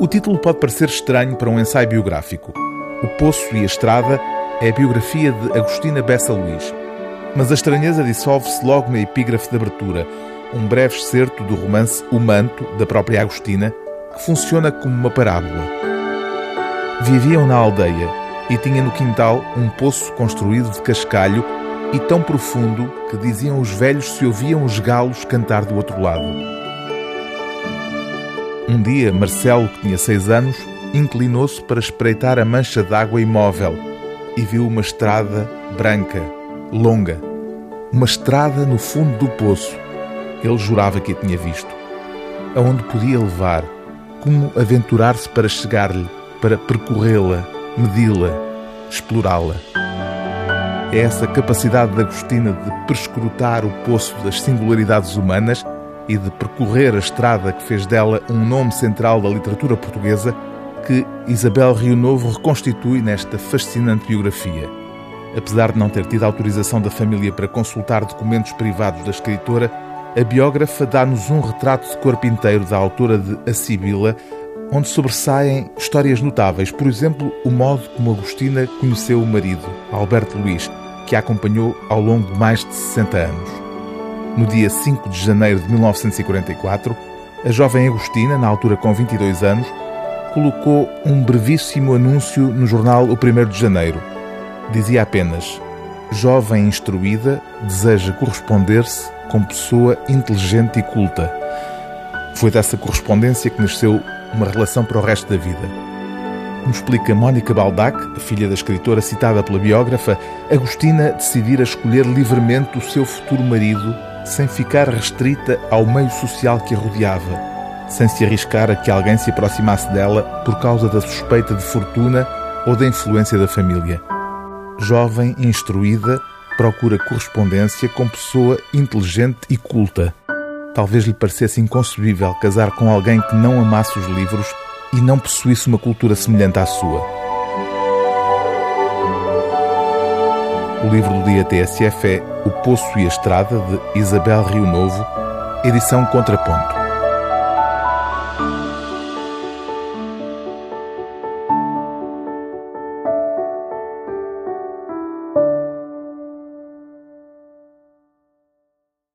O título pode parecer estranho para um ensaio biográfico. O Poço e a Estrada é a biografia de Agostina Bessa Luís. Mas a estranheza dissolve-se logo na epígrafe de abertura, um breve excerto do romance O Manto, da própria Agostina, que funciona como uma parábola. Viviam na aldeia e tinha no quintal um poço construído de cascalho e tão profundo que diziam os velhos se ouviam os galos cantar do outro lado. Um dia, Marcelo, que tinha seis anos, inclinou-se para espreitar a mancha d'água imóvel e viu uma estrada branca, longa. Uma estrada no fundo do poço. Ele jurava que a tinha visto. Aonde podia levar? Como aventurar-se para chegar-lhe, para percorrê-la, medi-la, explorá-la? É essa capacidade de Agostina de perscrutar o poço das singularidades humanas e de percorrer a estrada que fez dela um nome central da literatura portuguesa que Isabel Rio Novo reconstitui nesta fascinante biografia. Apesar de não ter tido autorização da família para consultar documentos privados da escritora, a biógrafa dá-nos um retrato de corpo inteiro da autora de A Sibila, onde sobressaem histórias notáveis, por exemplo, o modo como Agostina conheceu o marido, Alberto Luís, que a acompanhou ao longo de mais de 60 anos. No dia 5 de janeiro de 1944, a jovem Agostina, na altura com 22 anos, colocou um brevíssimo anúncio no jornal O 1 de Janeiro. Dizia apenas: Jovem instruída deseja corresponder-se com pessoa inteligente e culta. Foi dessa correspondência que nasceu uma relação para o resto da vida. Como explica Mónica Baldac, filha da escritora citada pela biógrafa, Agostina decidira escolher livremente o seu futuro marido sem ficar restrita ao meio social que a rodeava, sem se arriscar a que alguém se aproximasse dela por causa da suspeita de fortuna ou da influência da família. Jovem, instruída, procura correspondência com pessoa inteligente e culta. Talvez lhe parecesse inconcebível casar com alguém que não amasse os livros e não possuísse uma cultura semelhante à sua. O livro do dia TSF é O Poço e a Estrada, de Isabel Rio Novo, edição Contraponto.